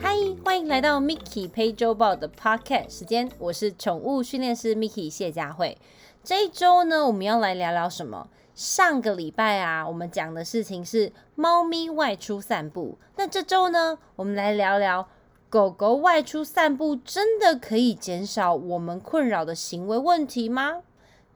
嗨，欢迎来到 Mickey 陪周报的 Podcast 时间，我是宠物训练师 Mickey 谢佳慧。这一周呢，我们要来聊聊什么？上个礼拜啊，我们讲的事情是猫咪外出散步。那这周呢，我们来聊聊狗狗外出散步，真的可以减少我们困扰的行为问题吗？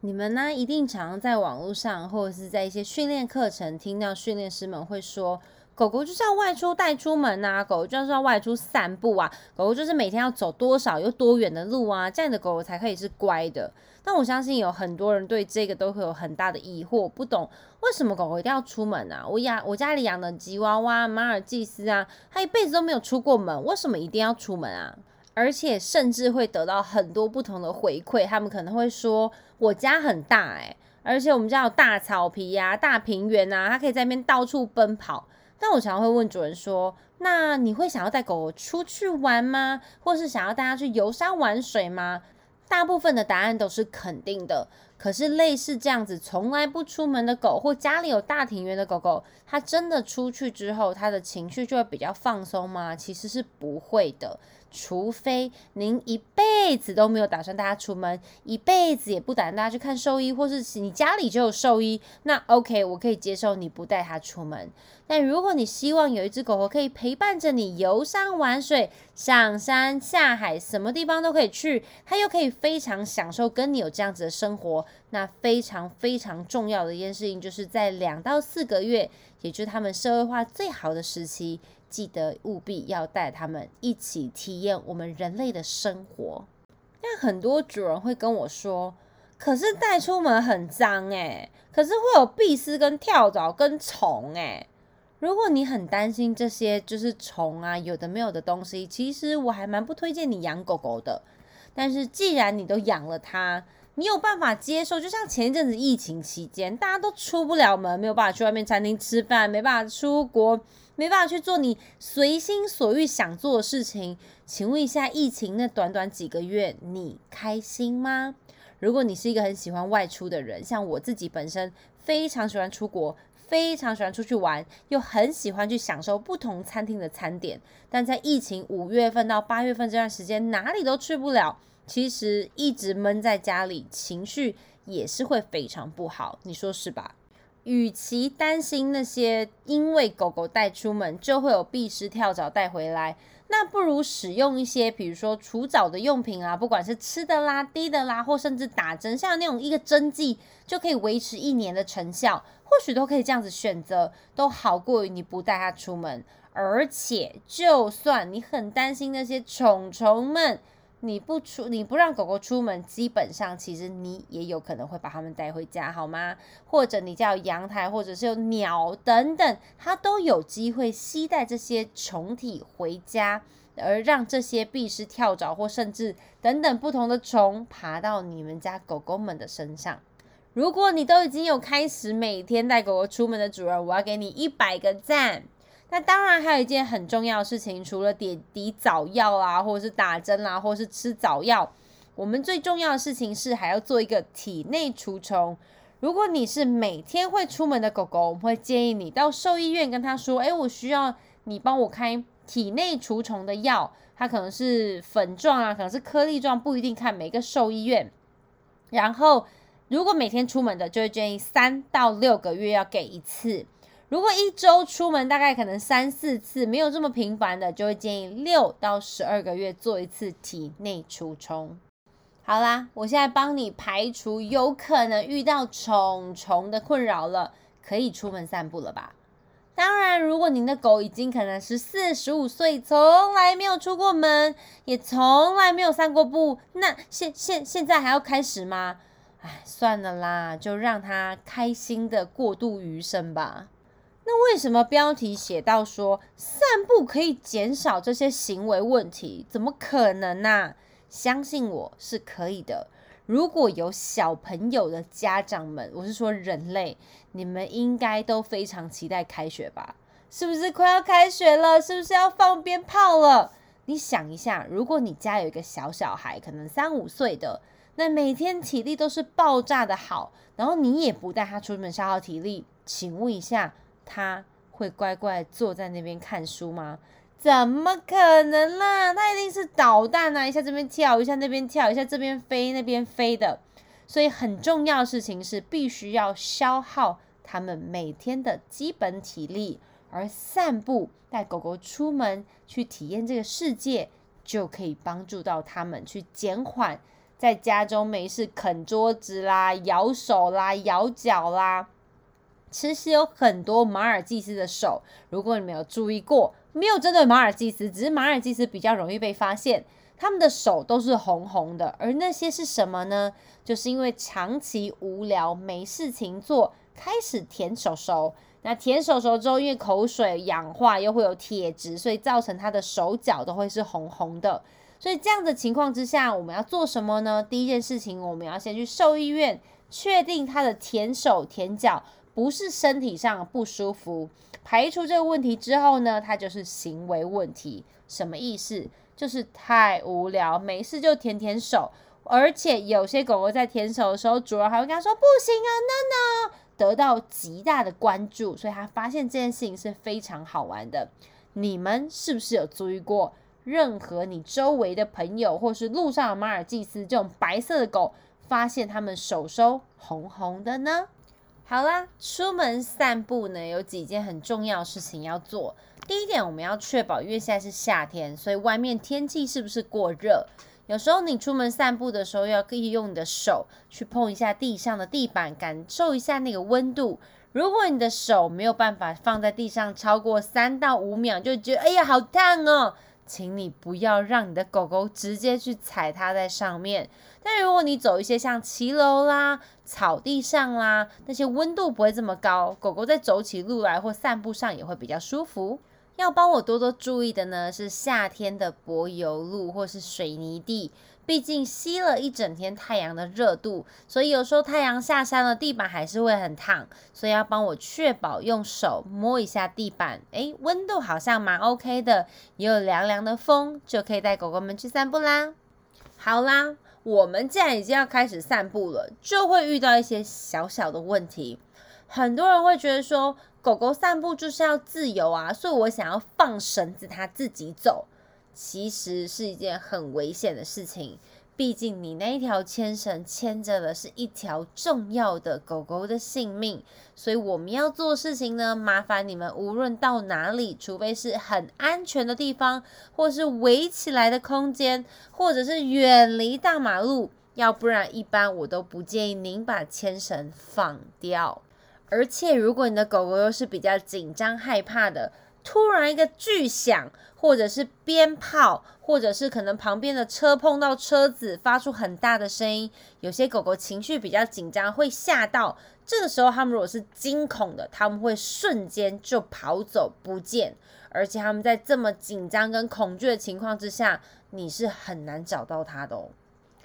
你们呢，一定常常在网络上或者是在一些训练课程听到训练师们会说，狗狗就是要外出带出门啊，狗狗就是要外出散步啊，狗狗就是每天要走多少又多远的路啊，这样的狗狗才可以是乖的。那我相信有很多人对这个都会有很大的疑惑，不懂为什么狗狗一定要出门啊？我养我家里养的吉娃娃、马尔济斯啊，它一辈子都没有出过门，为什么一定要出门啊？而且甚至会得到很多不同的回馈，他们可能会说：“我家很大诶，而且我们家有大草皮呀、大平原啊，它可以在那边到处奔跑。”但我常常会问主人说：“那你会想要带狗狗出去玩吗？或是想要带它去游山玩水吗？”大部分的答案都是肯定的。可是类似这样子从来不出门的狗，或家里有大庭院的狗狗，它真的出去之后，它的情绪就会比较放松吗？其实是不会的。除非您一辈子都没有打算带它出门，一辈子也不打算带它去看兽医，或是你家里就有兽医，那 OK，我可以接受你不带它出门。但如果你希望有一只狗狗可以陪伴着你游山玩水、上山下海，什么地方都可以去，它又可以非常享受跟你有这样子的生活，那非常非常重要的一件事情，就是在两到四个月，也就是他们社会化最好的时期。记得务必要带他们一起体验我们人类的生活。但很多主人会跟我说：“可是带出门很脏诶，可是会有壁虱跟跳蚤跟虫诶。如果你很担心这些就是虫啊，有的没有的东西，其实我还蛮不推荐你养狗狗的。但是既然你都养了它，你有办法接受？就像前一阵子疫情期间，大家都出不了门，没有办法去外面餐厅吃饭，没办法出国。没办法去做你随心所欲想做的事情，请问一下，疫情那短短几个月，你开心吗？如果你是一个很喜欢外出的人，像我自己本身非常喜欢出国，非常喜欢出去玩，又很喜欢去享受不同餐厅的餐点，但在疫情五月份到八月份这段时间，哪里都去不了，其实一直闷在家里，情绪也是会非常不好，你说是吧？与其担心那些因为狗狗带出门就会有必虱跳蚤带回来，那不如使用一些，比如说除蚤的用品啊，不管是吃的啦、滴的啦，或甚至打针，像那种一个针剂就可以维持一年的成效，或许都可以这样子选择，都好过于你不带它出门。而且，就算你很担心那些虫虫们。你不出，你不让狗狗出门，基本上其实你也有可能会把它们带回家，好吗？或者你家有阳台，或者是有鸟等等，它都有机会吸带这些虫体回家，而让这些必虱、跳蚤或甚至等等不同的虫爬到你们家狗狗们的身上。如果你都已经有开始每天带狗狗出门的主人，我要给你一百个赞。那当然，还有一件很重要的事情，除了点滴早药啦，或者是打针啦，或者是吃早药，我们最重要的事情是还要做一个体内除虫。如果你是每天会出门的狗狗，我们会建议你到兽医院跟他说：“哎，我需要你帮我开体内除虫的药，它可能是粉状啊，可能是颗粒状，不一定看每个兽医院。然后，如果每天出门的，就会建议三到六个月要给一次。”如果一周出门大概可能三四次，没有这么频繁的，就会建议六到十二个月做一次体内除虫。好啦，我现在帮你排除有可能遇到虫虫的困扰了，可以出门散步了吧？当然，如果您的狗已经可能是四十五岁，从来没有出过门，也从来没有散过步，那现现现在还要开始吗？哎，算了啦，就让它开心的过度余生吧。那为什么标题写到说散步可以减少这些行为问题？怎么可能呢？相信我是可以的。如果有小朋友的家长们，我是说人类，你们应该都非常期待开学吧？是不是快要开学了？是不是要放鞭炮了？你想一下，如果你家有一个小小孩，可能三五岁的，那每天体力都是爆炸的好，然后你也不带他出门消耗体力，请问一下。他会乖乖坐在那边看书吗？怎么可能啦？它一定是捣蛋啊！一下这边跳，一下那边跳，一下这边飞那边飞的。所以很重要的事情是，必须要消耗它们每天的基本体力，而散步带狗狗出门去体验这个世界，就可以帮助到它们去减缓在家中没事啃桌子啦、咬手啦、咬脚啦。其实有很多马尔济斯的手，如果你没有注意过。没有针对马尔济斯，只是马尔济斯比较容易被发现。他们的手都是红红的，而那些是什么呢？就是因为长期无聊没事情做，开始舔手手。那舔手手之后，因为口水氧化又会有铁质，所以造成他的手脚都会是红红的。所以这样的情况之下，我们要做什么呢？第一件事情，我们要先去兽医院确定他的舔手舔脚不是身体上不舒服。排除这个问题之后呢，它就是行为问题。什么意思？就是太无聊，没事就舔舔手，而且有些狗狗在舔手的时候，主人还会跟他说不行啊，no no，得到极大的关注，所以他发现这件事情是非常好玩的。你们是不是有注意过，任何你周围的朋友或是路上的马尔济斯这种白色的狗，发现它们手手红红的呢？好啦，出门散步呢，有几件很重要的事情要做。第一点，我们要确保，因为现在是夏天，所以外面天气是不是过热？有时候你出门散步的时候，要可以用你的手去碰一下地上的地板，感受一下那个温度。如果你的手没有办法放在地上超过三到五秒，就觉得哎呀好烫哦。请你不要让你的狗狗直接去踩它在上面。但如果你走一些像骑楼啦、草地上啦，那些温度不会这么高，狗狗在走起路来或散步上也会比较舒服。要帮我多多注意的呢，是夏天的柏油路或是水泥地。毕竟吸了一整天太阳的热度，所以有时候太阳下山了，地板还是会很烫。所以要帮我确保用手摸一下地板，诶，温度好像蛮 OK 的，也有凉凉的风，就可以带狗狗们去散步啦。好啦，我们既然已经要开始散步了，就会遇到一些小小的问题。很多人会觉得说，狗狗散步就是要自由啊，所以我想要放绳子，它自己走。其实是一件很危险的事情，毕竟你那一条牵绳牵着的是一条重要的狗狗的性命，所以我们要做事情呢，麻烦你们无论到哪里，除非是很安全的地方，或是围起来的空间，或者是远离大马路，要不然一般我都不建议您把牵绳放掉。而且如果你的狗狗又是比较紧张害怕的。突然一个巨响，或者是鞭炮，或者是可能旁边的车碰到车子，发出很大的声音。有些狗狗情绪比较紧张，会吓到。这个时候，它们如果是惊恐的，他们会瞬间就跑走不见。而且他们在这么紧张跟恐惧的情况之下，你是很难找到它的哦。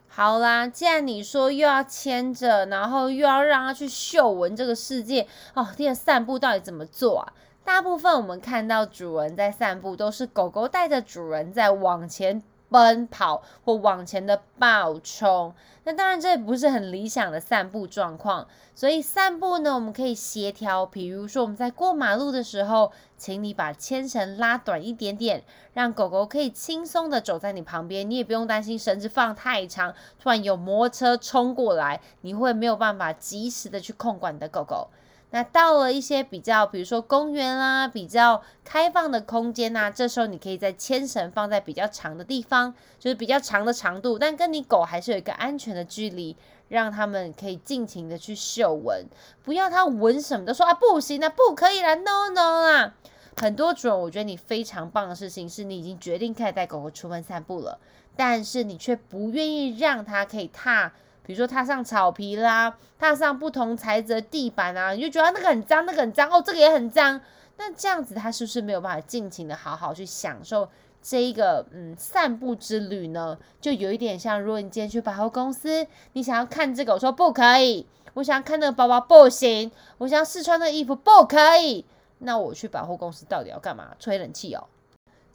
好啦，既然你说又要牵着，然后又要让它去嗅闻这个世界哦，这个散步到底怎么做啊？大部分我们看到主人在散步，都是狗狗带着主人在往前奔跑或往前的暴冲。那当然这也不是很理想的散步状况。所以散步呢，我们可以协调，比如说我们在过马路的时候，请你把牵绳拉短一点点，让狗狗可以轻松的走在你旁边，你也不用担心绳子放太长，突然有摩托车冲过来，你会没有办法及时的去控管你的狗狗。那到了一些比较，比如说公园啊，比较开放的空间呐，这时候你可以在牵绳放在比较长的地方，就是比较长的长度，但跟你狗还是有一个安全的距离，让他们可以尽情的去嗅闻，不要它闻什么都说啊不行啊，不可以啦，no no 啊。很多主人，我觉得你非常棒的事情是你已经决定开始带狗狗出门散步了，但是你却不愿意让它可以踏。比如说踏上草皮啦，踏上不同材质的地板啊，你就觉得那个很脏，那个很脏哦，这个也很脏。那这样子，他是不是没有办法尽情的好好去享受这一个嗯散步之旅呢？就有一点像，如果你今天去百货公司，你想要看这个，我说不可以；我想要看那个包包，不行；我想要试穿那个衣服，不可以。那我去百货公司到底要干嘛？吹冷气哦。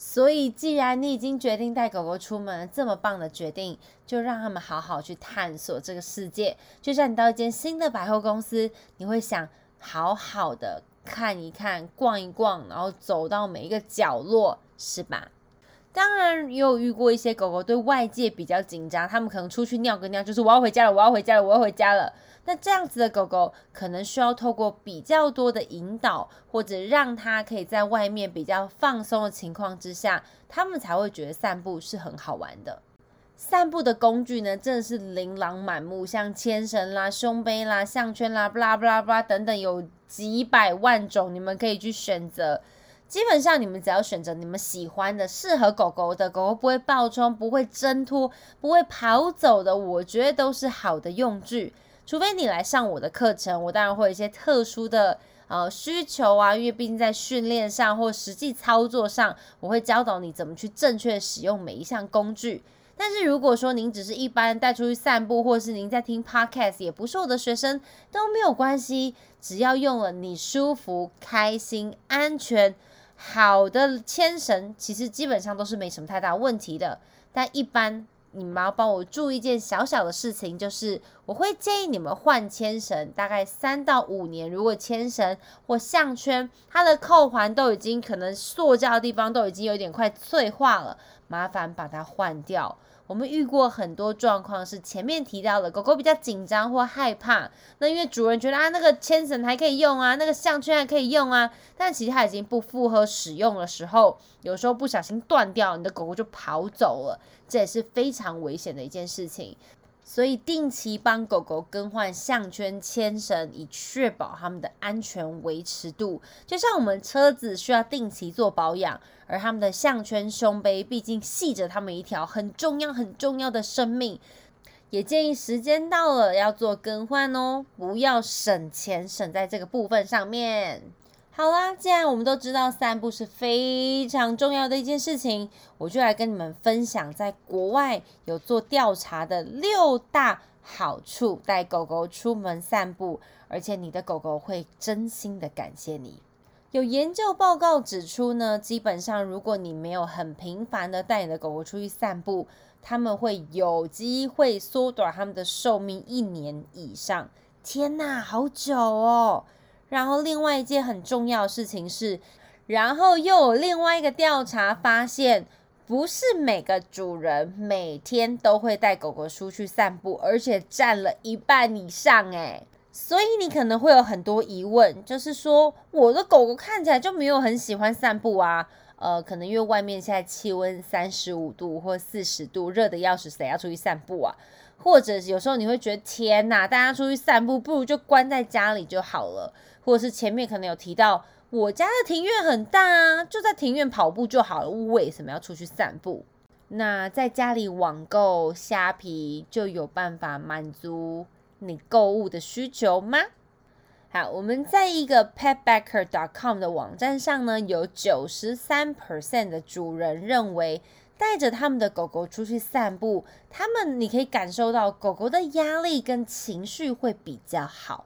所以，既然你已经决定带狗狗出门，这么棒的决定，就让他们好好去探索这个世界。就像你到一间新的百货公司，你会想好好的看一看、逛一逛，然后走到每一个角落，是吧？当然也有遇过一些狗狗对外界比较紧张，他们可能出去尿个尿，就是我要回家了，我要回家了，我要回家了。那这样子的狗狗可能需要透过比较多的引导，或者让它可以在外面比较放松的情况之下，他们才会觉得散步是很好玩的。散步的工具呢，真的是琳琅满目，像牵绳啦、胸背啦、项圈啦、布拉布拉布拉等等，有几百万种，你们可以去选择。基本上，你们只要选择你们喜欢的、适合狗狗的，狗狗不会暴冲、不会挣脱、不会跑走的，我觉得都是好的用具。除非你来上我的课程，我当然会有一些特殊的呃需求啊，因为毕竟在训练上或实际操作上，我会教导你怎么去正确使用每一项工具。但是如果说您只是一般带出去散步，或是您在听 podcast，也不是我的学生，都没有关系，只要用了你舒服、开心、安全。好的牵绳其实基本上都是没什么太大问题的，但一般你们要帮我注意一件小小的事情，就是我会建议你们换牵绳，大概三到五年。如果牵绳或项圈它的扣环都已经可能塑胶的地方都已经有点快脆化了，麻烦把它换掉。我们遇过很多状况，是前面提到的，狗狗比较紧张或害怕，那因为主人觉得啊，那个牵绳还可以用啊，那个项圈还可以用啊，但其实它已经不符合使用的时候，有时候不小心断掉，你的狗狗就跑走了，这也是非常危险的一件事情。所以定期帮狗狗更换项圈、牵绳，以确保它们的安全维持度。就像我们车子需要定期做保养，而它们的项圈、胸杯毕竟系着它们一条很重要、很重要的生命，也建议时间到了要做更换哦，不要省钱省在这个部分上面。好啦，既然我们都知道散步是非常重要的一件事情，我就来跟你们分享，在国外有做调查的六大好处，带狗狗出门散步，而且你的狗狗会真心的感谢你。有研究报告指出呢，基本上如果你没有很频繁的带你的狗狗出去散步，他们会有机会缩短他们的寿命一年以上。天哪，好久哦！然后，另外一件很重要的事情是，然后又有另外一个调查发现，不是每个主人每天都会带狗狗出去散步，而且占了一半以上诶。所以你可能会有很多疑问，就是说我的狗狗看起来就没有很喜欢散步啊？呃，可能因为外面现在气温三十五度或四十度，热的要死，谁要出去散步啊？或者有时候你会觉得天哪，大家出去散步不如就关在家里就好了。或者是前面可能有提到，我家的庭院很大啊，就在庭院跑步就好了，为什么要出去散步？那在家里网购虾皮就有办法满足你购物的需求吗？好，我们在一个 petbacker.com 的网站上呢，有九十三 percent 的主人认为带着他们的狗狗出去散步，他们你可以感受到狗狗的压力跟情绪会比较好。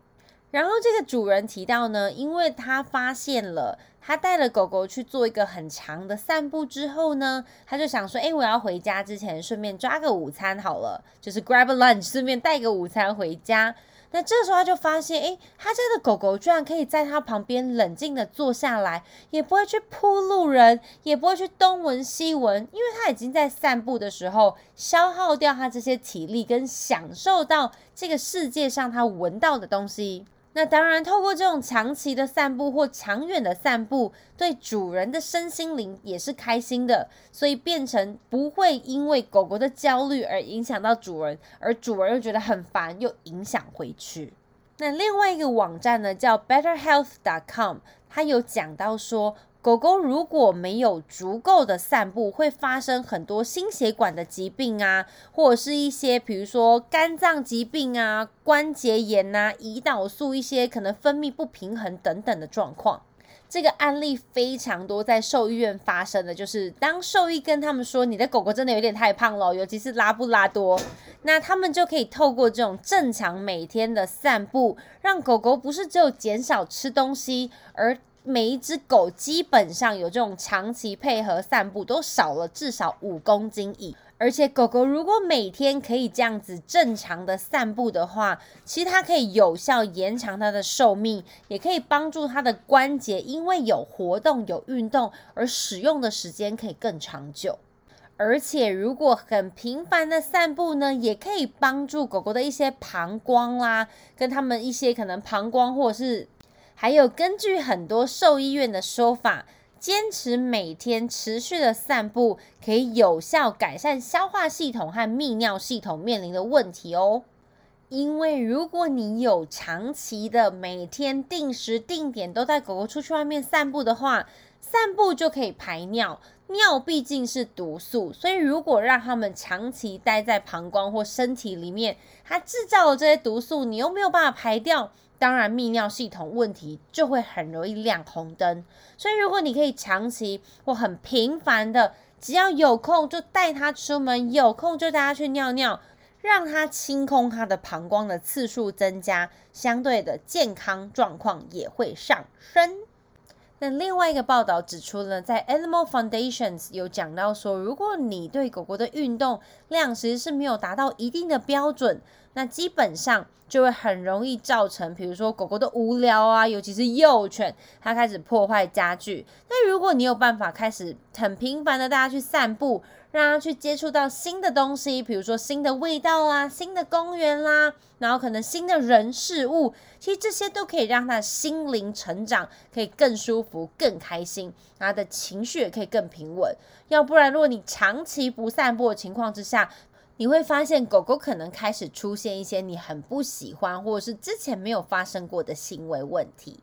然后这个主人提到呢，因为他发现了，他带了狗狗去做一个很长的散步之后呢，他就想说，哎，我要回家之前顺便抓个午餐好了，就是 grab a lunch，顺便带个午餐回家。那这时候他就发现，哎，他家的狗狗居然可以在他旁边冷静的坐下来，也不会去扑路人，也不会去东闻西闻，因为他已经在散步的时候消耗掉他这些体力，跟享受到这个世界上他闻到的东西。那当然，透过这种长期的散步或长远的散步，对主人的身心灵也是开心的，所以变成不会因为狗狗的焦虑而影响到主人，而主人又觉得很烦，又影响回去。那另外一个网站呢，叫 BetterHealth.com，它有讲到说。狗狗如果没有足够的散步，会发生很多心血管的疾病啊，或者是一些比如说肝脏疾病啊、关节炎呐、胰岛素一些可能分泌不平衡等等的状况。这个案例非常多，在兽医院发生的，就是当兽医跟他们说你的狗狗真的有点太胖了，尤其是拉布拉多，那他们就可以透过这种正常每天的散步，让狗狗不是只有减少吃东西，而每一只狗基本上有这种长期配合散步，都少了至少五公斤以。而且狗狗如果每天可以这样子正常的散步的话，其实它可以有效延长它的寿命，也可以帮助它的关节，因为有活动有运动而使用的时间可以更长久。而且如果很频繁的散步呢，也可以帮助狗狗的一些膀胱啦，跟它们一些可能膀胱或者是还有根据很多兽医院的说法。坚持每天持续的散步，可以有效改善消化系统和泌尿系统面临的问题哦。因为如果你有长期的每天定时定点都带狗狗出去外面散步的话，散步就可以排尿。尿毕竟是毒素，所以如果让它们长期待在膀胱或身体里面，它制造的这些毒素，你又没有办法排掉。当然，泌尿系统问题就会很容易亮红灯。所以，如果你可以长期或很频繁的，只要有空就带它出门，有空就带它去尿尿，让它清空它的膀胱的次数增加，相对的健康状况也会上升。那另外一个报道指出呢，在 Animal Foundations 有讲到说，如果你对狗狗的运动量其实是没有达到一定的标准，那基本上就会很容易造成，比如说狗狗的无聊啊，尤其是幼犬，它开始破坏家具。那如果你有办法开始很频繁的带它去散步，让它去接触到新的东西，比如说新的味道啦、新的公园啦，然后可能新的人事物，其实这些都可以让它心灵成长，可以更舒服、更开心，它的情绪也可以更平稳。要不然，如果你长期不散步的情况之下，你会发现狗狗可能开始出现一些你很不喜欢，或者是之前没有发生过的行为问题。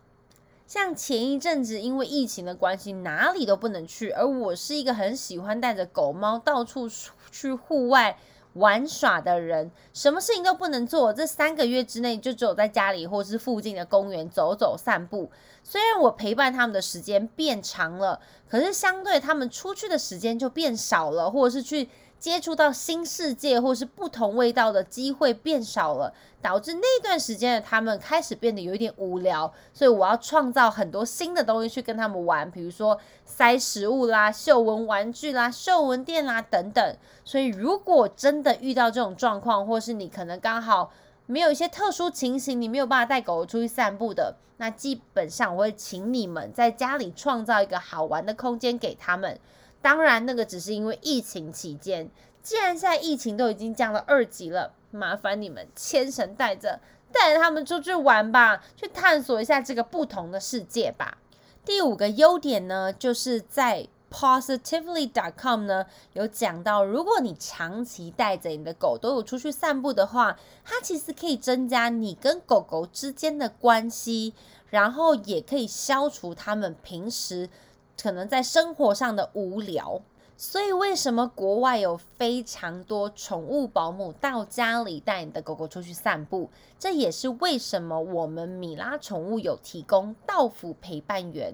像前一阵子因为疫情的关系，哪里都不能去，而我是一个很喜欢带着狗猫到处去户外玩耍的人，什么事情都不能做。这三个月之内，就只有在家里或是附近的公园走走散步。虽然我陪伴他们的时间变长了，可是相对他们出去的时间就变少了，或者是去。接触到新世界或是不同味道的机会变少了，导致那段时间的他们开始变得有一点无聊，所以我要创造很多新的东西去跟他们玩，比如说塞食物啦、嗅闻玩具啦、嗅闻垫啦等等。所以如果真的遇到这种状况，或是你可能刚好没有一些特殊情形，你没有办法带狗狗出去散步的，那基本上我会请你们在家里创造一个好玩的空间给他们。当然，那个只是因为疫情期间。既然现在疫情都已经降到二级了，麻烦你们牵绳带着，带着他们出去玩吧，去探索一下这个不同的世界吧。第五个优点呢，就是在 positively.com 呢有讲到，如果你长期带着你的狗都有出去散步的话，它其实可以增加你跟狗狗之间的关系，然后也可以消除他们平时。可能在生活上的无聊，所以为什么国外有非常多宠物保姆到家里带你的狗狗出去散步？这也是为什么我们米拉宠物有提供到府陪伴员。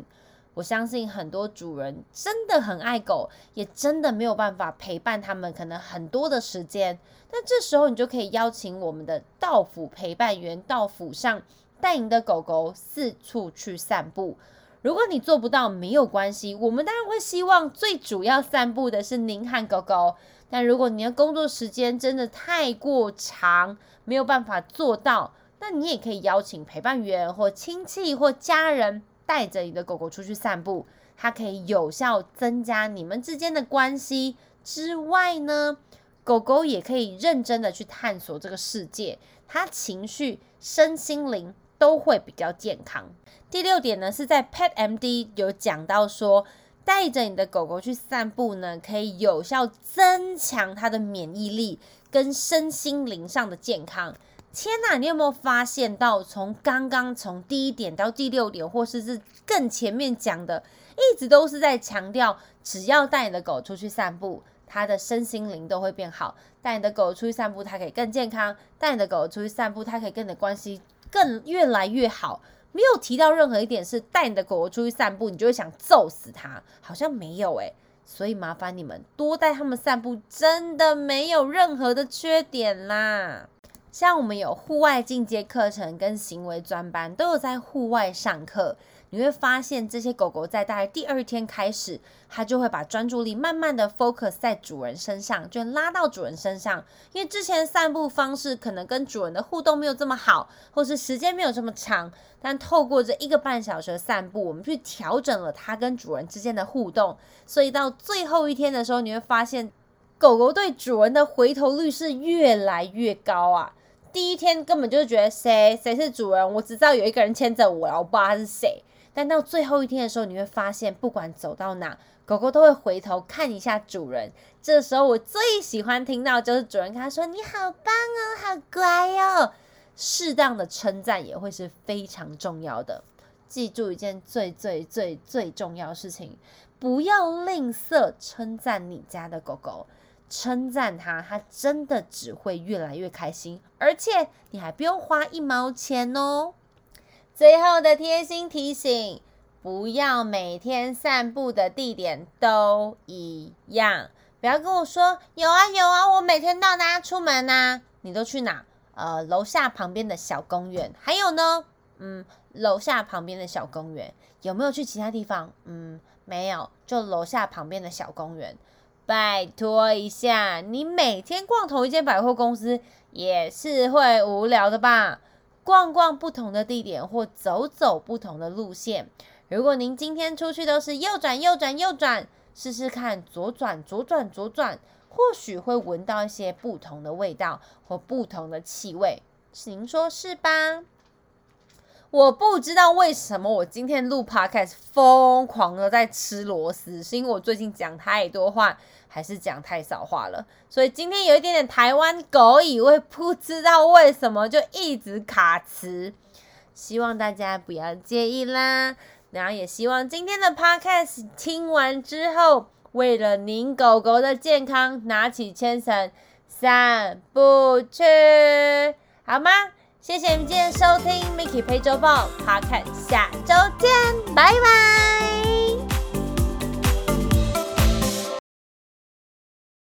我相信很多主人真的很爱狗，也真的没有办法陪伴他们，可能很多的时间。那这时候你就可以邀请我们的到府陪伴员到府上，带你的狗狗四处去散步。如果你做不到，没有关系。我们当然会希望最主要散步的是您和狗狗。但如果你的工作时间真的太过长，没有办法做到，那你也可以邀请陪伴员或亲戚或家人带着你的狗狗出去散步。它可以有效增加你们之间的关系之外呢，狗狗也可以认真的去探索这个世界，它情绪、身心灵都会比较健康。第六点呢，是在 Pet MD 有讲到说，带着你的狗狗去散步呢，可以有效增强它的免疫力跟身心灵上的健康。天呐，你有没有发现到，从刚刚从第一点到第六点，或是是更前面讲的，一直都是在强调，只要带你的狗出去散步，它的身心灵都会变好。带你的狗出去散步，它可以更健康；带你的狗出去散步，它可以跟你的关系更越来越好。没有提到任何一点是带你的狗狗出去散步，你就会想揍死它，好像没有诶。所以麻烦你们多带他们散步，真的没有任何的缺点啦。像我们有户外进阶课程跟行为专班，都有在户外上课。你会发现这些狗狗在大概第二天开始，它就会把专注力慢慢的 focus 在主人身上，就拉到主人身上。因为之前散步方式可能跟主人的互动没有这么好，或是时间没有这么长，但透过这一个半小时的散步，我们去调整了它跟主人之间的互动，所以到最后一天的时候，你会发现狗狗对主人的回头率是越来越高啊。第一天根本就是觉得谁谁是主人，我只知道有一个人牵着我，我不知道他是谁。但到最后一天的时候，你会发现，不管走到哪，狗狗都会回头看一下主人。这时候我最喜欢听到就是主人跟他说：“你好棒哦，好乖哦。”适当的称赞也会是非常重要的。记住一件最最最最重要的事情，不要吝啬称赞你家的狗狗。称赞它，它真的只会越来越开心，而且你还不用花一毛钱哦。最后的贴心提醒：不要每天散步的地点都一样。不要跟我说有啊有啊，我每天到哪出门呐？你都去哪？呃，楼下旁边的小公园。还有呢，嗯，楼下旁边的小公园有没有去其他地方？嗯，没有，就楼下旁边的小公园。拜托一下，你每天逛同一间百货公司也是会无聊的吧？逛逛不同的地点或走走不同的路线。如果您今天出去都是右转右转右转，试试看左转左转左转，或许会闻到一些不同的味道或不同的气味。您说是吧？我不知道为什么我今天录 podcast 疯狂的在吃螺丝，是因为我最近讲太多话，还是讲太少话了？所以今天有一点点台湾狗语，我也不知道为什么就一直卡词，希望大家不要介意啦。然后也希望今天的 podcast 听完之后，为了您狗狗的健康，拿起牵绳散步去，好吗？谢谢你们今天收听 Mickey 陪周报 Podcast，下周见，拜拜。